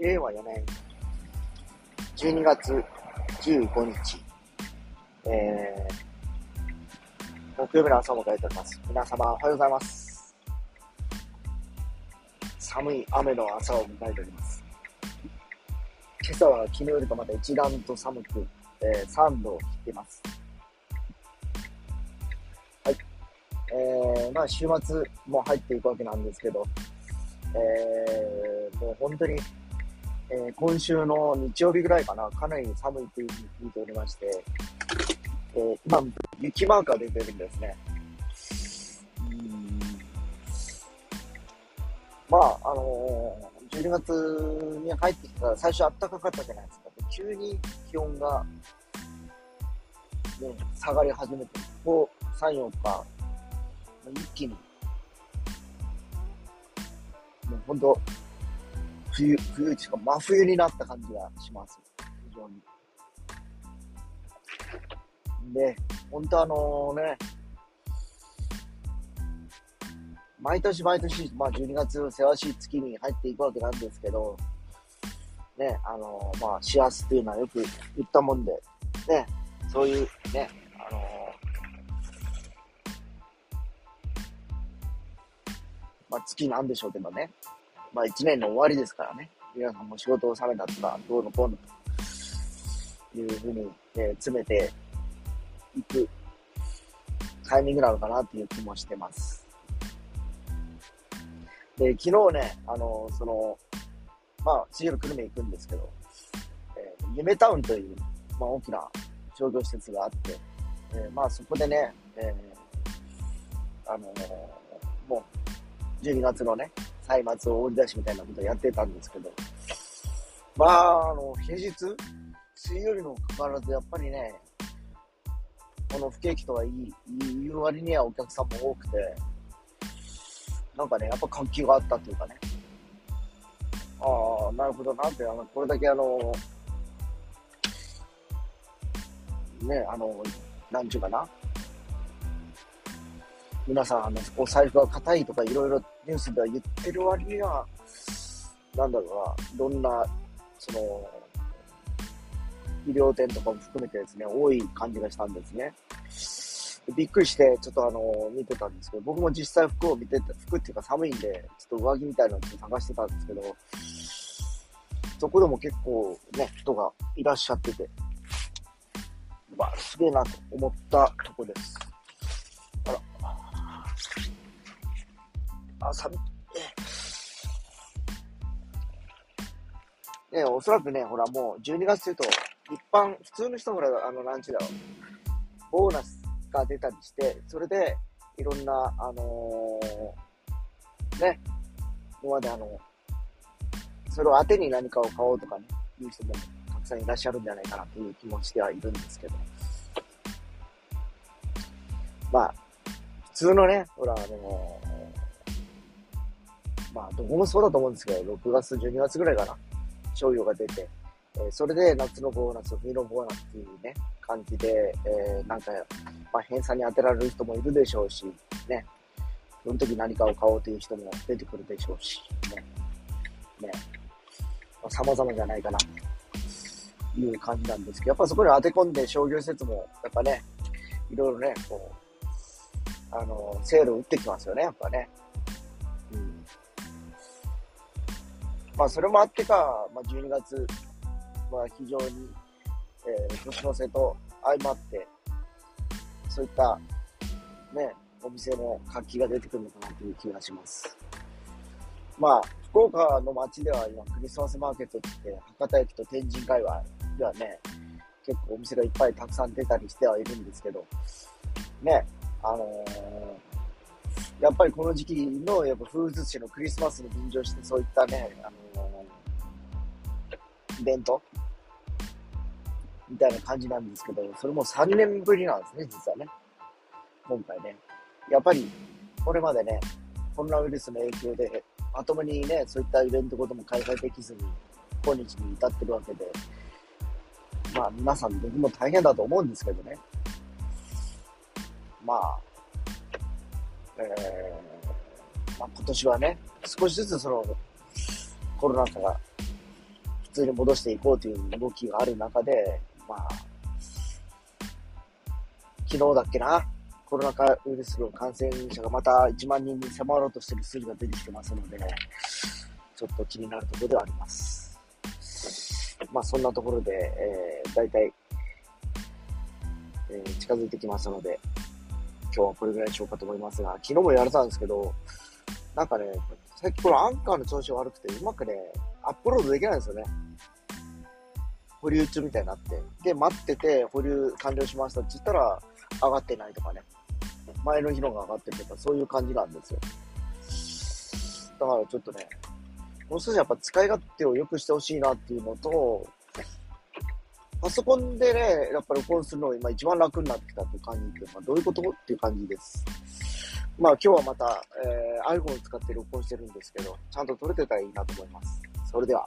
令和4年12月15日、えー、木曜日の朝を迎えております。皆様おはようございます。寒い雨の朝を迎えております。今朝は昨日よりかまた一段と寒く、えー、3度を切っています。はい。えー、まあ週末も入っていくわけなんですけど、えー、もう本当にえー、今週の日曜日ぐらいかな、かなり寒いというふうに聞いておりまして、えー、今、雪マークが出てるんですね。まあ、あのー、12月に入ってきたら最初暖かかったじゃないですか。急に気温が、ね、下がり始めて、ここ3、4日、一気に、もう本当、冬、冬しか真冬になった感じがします。非常に。で、本当あのね、毎年毎年、まあ12月せわしい月に入っていくわけなんですけど、ね、あのまあ、幸せっていうのはよく言ったもんで、ね、そういうね、あのまあ、月なんでしょうけどね、まあ一年の終わりですからね、皆さんも仕事をされたとか、どうのこうのというふうに、えー、詰めていくタイミングなのかなっていう気もしてます。で、昨日ね、あの、その、まあ、シール久留米行くんですけど、えー、夢タウンという、まあ、大きな商業施設があって、えー、まあ、そこでね、えー、あのもう、12月のね、松明を売り出しみたいなことをやってたんですけど、まあ、あの、平日、水曜日のかかわらず、やっぱりね、この不景気とはいい、言う割にはお客さんも多くて、なんかね、やっぱ活気があったっていうかね、ああ、なるほどなって、あの、これだけあの、ね、あの、なんちゅうかな、皆さん、あの、お財布が硬いとかいろいろニュースでは言ってる割には、なんだろうな、どんな、その、医療店とかも含めてですね、多い感じがしたんですね。びっくりして、ちょっとあの、見てたんですけど、僕も実際服を見てて、服っていうか寒いんで、ちょっと上着みたいなのを探してたんですけど、そこでも結構ね、人がいらっしゃってて、まあ、すげえなと思ったとこです。あ、寒い。ね、おそらくね、ほらもう12月というと、一般、普通の人ほら、あの、なんちゅうだろう、ボーナスが出たりして、それで、いろんな、あのー、ね、今まであの、それを当てに何かを買おうとかね、いう人もたくさんいらっしゃるんじゃないかなという気持ちではいるんですけど。まあ、通のね、ほら、あのーまあ、どこもそうだと思うんですけど、6月、12月ぐらいかな、商用が出て、えー、それで夏のボーナス、冬のボーナスっていうね、感じで、えー、なんか、まあ、偏差に当てられる人もいるでしょうし、ね、その時何かを買おうという人も出てくるでしょうし、ね、ね、まあ、様々じゃないかな、という感じなんですけど、やっぱそこに当て込んで商業施設も、やっぱね、いろいろね、こう、あの、セールを打ってきますよね、やっぱね。まあ、それもあってか、まあ、12月は非常に、えー、年の瀬と相まって、そういった、ね、お店の活気が出てくるのかなという気がします。まあ、福岡の街では今、クリスマスマーケットって言って、博多駅と天神界隈ではね、結構お店がいっぱいたくさん出たりしてはいるんですけど、ね、あのーやっぱりこの時期のやっぱ風物詩のクリスマスに便乗してそういったね、あのー、イベント？みたいな感じなんですけど、それも3年ぶりなんですね、実はね。今回ね。やっぱり、これまでね、コロナウイルスの影響で、まともにね、そういったイベントことも開催できずに、今日に至ってるわけで、まあ皆さん僕も大変だと思うんですけどね。まあ、えー、まあ、今年はね、少しずつそのコロナ禍が普通に戻していこうという動きがある中で、まあ、昨日だっけな、コロナ禍ウイルスの感染者がまた1万人に迫ろうとしている数字が出てきてますので、ちょっと気になるところではあります。まあそんなところで、えー、大体、えー、近づいてきましたので、今日はこれぐらいにしようかと思いますが、昨日も言われたんですけど、なんかね、最近このアンカーの調子が悪くて、うまくね、アップロードできないんですよね。保留中みたいになって。で、待ってて、保留完了しましたって言ったら、上がってないとかね。前の日のが上がってるとか、そういう感じなんですよ。だからちょっとね、もう少しやっぱ使い勝手を良くしてほしいなっていうのと、パソコンでね、やっぱ録音するのが今一番楽になってきたっていう感じで、まあ、どういうことっていう感じです。まあ今日はまた、えー、iPhone を使って録音してるんですけど、ちゃんと撮れてたらいいなと思います。それでは。